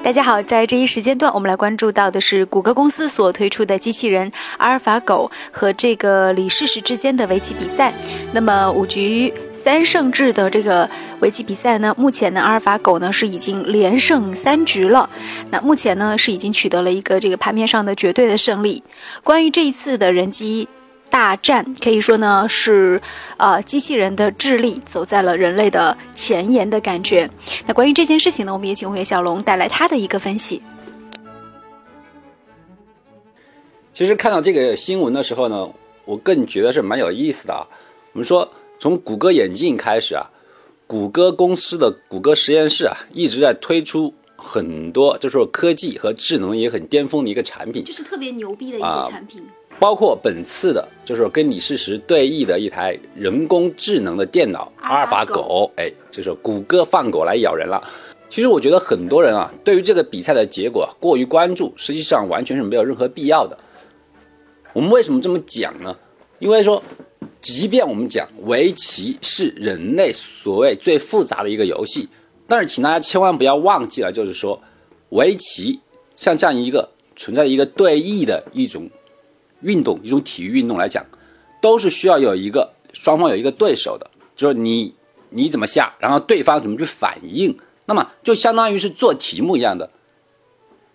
大家好，在这一时间段，我们来关注到的是谷歌公司所推出的机器人阿尔法狗和这个李世石之间的围棋比赛。那么五局三胜制的这个围棋比赛呢，目前呢阿尔法狗呢是已经连胜三局了。那目前呢是已经取得了一个这个盘面上的绝对的胜利。关于这一次的人机。大战可以说呢是，呃，机器人的智力走在了人类的前沿的感觉。那关于这件事情呢，我们也请岳小龙带来他的一个分析。其实看到这个新闻的时候呢，我更觉得是蛮有意思的啊。我们说从谷歌眼镜开始啊，谷歌公司的谷歌实验室啊一直在推出很多，就是说科技和智能也很巅峰的一个产品，就是特别牛逼的一些产品。包括本次的，就是跟李世石对弈的一台人工智能的电脑阿尔法狗，哎，就是谷歌放狗来咬人了。其实我觉得很多人啊，对于这个比赛的结果过于关注，实际上完全是没有任何必要的。我们为什么这么讲呢？因为说，即便我们讲围棋是人类所谓最复杂的一个游戏，但是请大家千万不要忘记了，就是说，围棋像这样一个存在一个对弈的一种。运动一种体育运动来讲，都是需要有一个双方有一个对手的，就是你你怎么下，然后对方怎么去反应，那么就相当于是做题目一样的。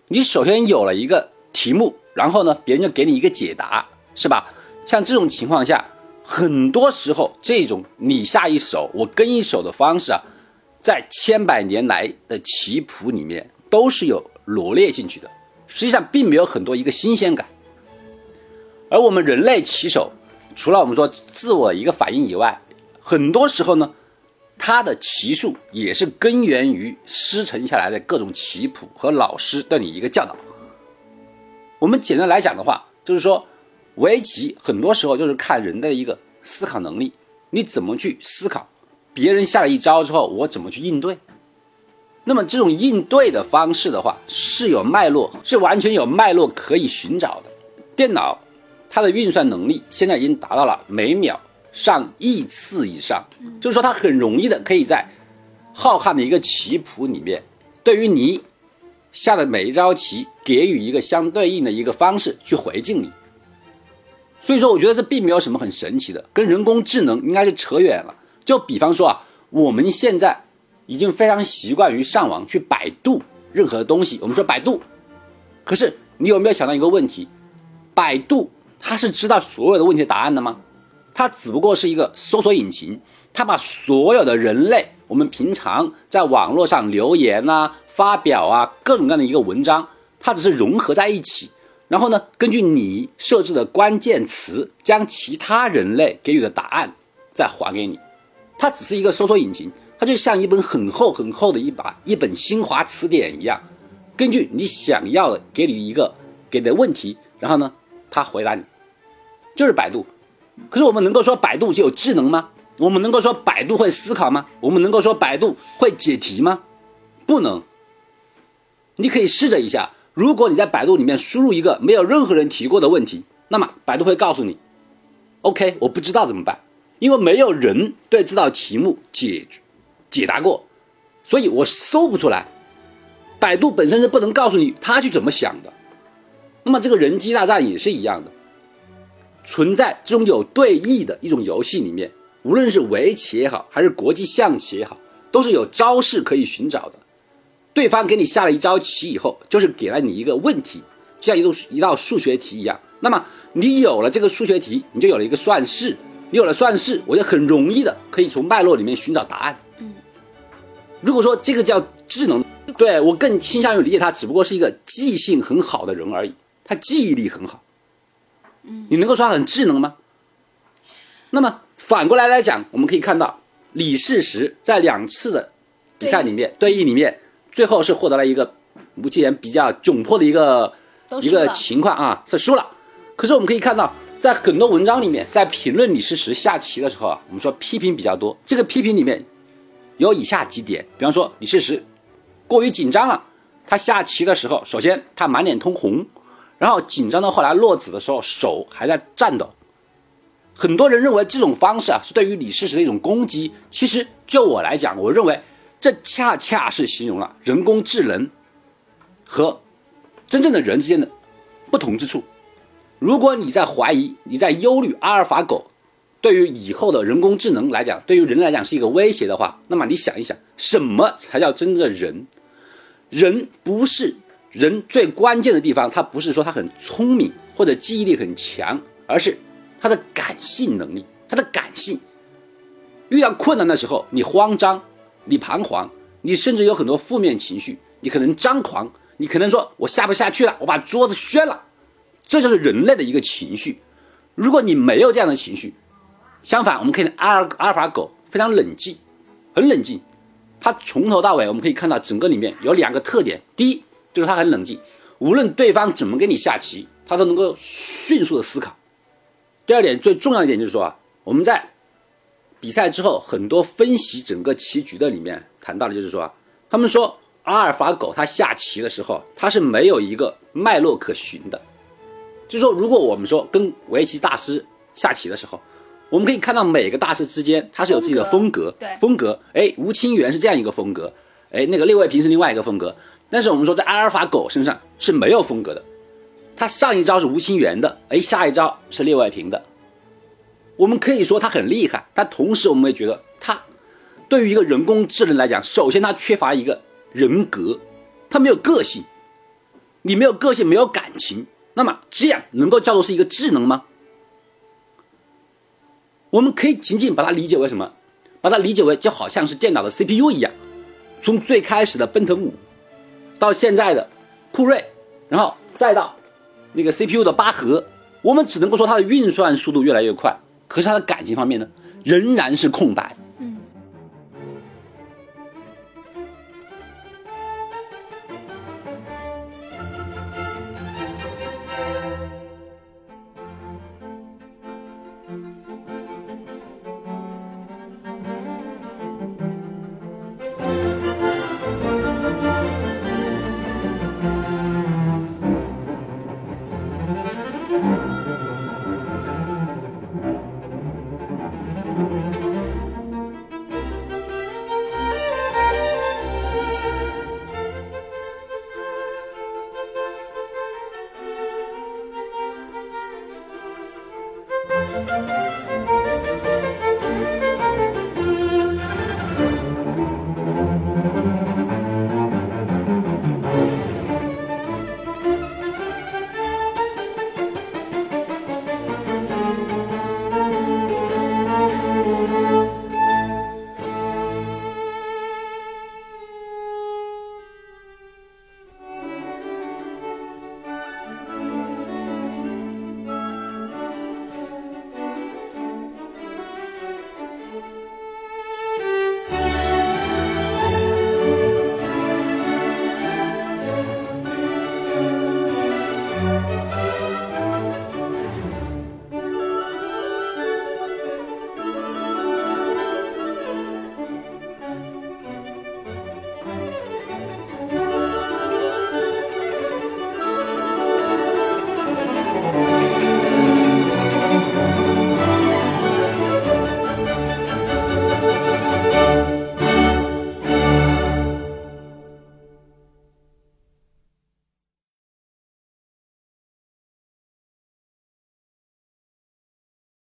你首先有了一个题目，然后呢，别人就给你一个解答，是吧？像这种情况下，很多时候这种你下一手我跟一手的方式啊，在千百年来的棋谱里面都是有罗列进去的，实际上并没有很多一个新鲜感。而我们人类棋手，除了我们说自我一个反应以外，很多时候呢，他的棋术也是根源于师承下来的各种棋谱和老师对你一个教导。我们简单来讲的话，就是说，围棋很多时候就是看人的一个思考能力，你怎么去思考，别人下了一招之后，我怎么去应对。那么这种应对的方式的话，是有脉络，是完全有脉络可以寻找的。电脑。它的运算能力现在已经达到了每秒上亿次以上，就是说它很容易的可以在浩瀚的一个棋谱里面，对于你下的每一招棋给予一个相对应的一个方式去回敬你。所以说，我觉得这并没有什么很神奇的，跟人工智能应该是扯远了。就比方说啊，我们现在已经非常习惯于上网去百度任何的东西，我们说百度，可是你有没有想到一个问题，百度？他是知道所有的问题的答案的吗？他只不过是一个搜索引擎，他把所有的人类我们平常在网络上留言啊、发表啊各种各样的一个文章，它只是融合在一起，然后呢，根据你设置的关键词，将其他人类给予的答案再还给你。它只是一个搜索引擎，它就像一本很厚很厚的一把一本新华词典一样，根据你想要的给你一个给的问题，然后呢，他回答你。就是百度，可是我们能够说百度就有智能吗？我们能够说百度会思考吗？我们能够说百度会解题吗？不能。你可以试着一下，如果你在百度里面输入一个没有任何人提过的问题，那么百度会告诉你：“OK，我不知道怎么办，因为没有人对这道题目解解答过，所以我搜不出来。”百度本身是不能告诉你他去怎么想的。那么这个人机大战也是一样的。存在这种有对弈的一种游戏里面，无论是围棋也好，还是国际象棋也好，都是有招式可以寻找的。对方给你下了一招棋以后，就是给了你一个问题，就像一道一道数学题一样。那么你有了这个数学题，你就有了一个算式，你有了算式，我就很容易的可以从脉络里面寻找答案。嗯，如果说这个叫智能，对我更倾向于理解它，只不过是一个记性很好的人而已，他记忆力很好。你能够说他很智能吗？那么反过来来讲，我们可以看到李世石在两次的比赛里面对弈里面，最后是获得了一个目前比较窘迫的一个一个情况啊，是输了。可是我们可以看到，在很多文章里面，在评论李世石下棋的时候啊，我们说批评比较多。这个批评里面有以下几点，比方说李世石过于紧张了，他下棋的时候，首先他满脸通红。然后紧张到后来落子的时候，手还在颤抖。很多人认为这种方式啊是对于李世石的一种攻击。其实就我来讲，我认为这恰恰是形容了人工智能和真正的人之间的不同之处。如果你在怀疑、你在忧虑阿尔法狗对于以后的人工智能来讲，对于人来讲是一个威胁的话，那么你想一想，什么才叫真正的人？人不是人最关键的地方，他不是说他很聪明或者记忆力很强，而是他的感性能力，他的感性。遇到困难的时候，你慌张，你彷徨，你甚至有很多负面情绪，你可能张狂，你可能说我下不下去了，我把桌子掀了。这就是人类的一个情绪。如果你没有这样的情绪，相反，我们可以阿尔阿尔法狗非常冷静，很冷静。它从头到尾，我们可以看到整个里面有两个特点：第一，就是他很冷静，无论对方怎么跟你下棋，他都能够迅速的思考；第二点，最重要一点就是说啊，我们在比赛之后，很多分析整个棋局的里面谈到的就是说，他们说阿尔法狗它下棋的时候，它是没有一个脉络可循的。就是说，如果我们说跟围棋大师下棋的时候，我们可以看到每个大师之间他是有自己的风格，对风格。哎，吴清源是这样一个风格，哎，那个列位平是另外一个风格。但是我们说在阿尔法狗身上是没有风格的，它上一招是吴清源的，哎，下一招是列外平的。我们可以说它很厉害，但同时我们也觉得它对于一个人工智能来讲，首先它缺乏一个人格，它没有个性。你没有个性，没有感情，那么这样能够叫做是一个智能吗？我们可以仅仅把它理解为什么？把它理解为就好像是电脑的 CPU 一样，从最开始的奔腾五，到现在的酷睿，然后再到那个 CPU 的八核，我们只能够说它的运算速度越来越快，可是它的感情方面呢，仍然是空白。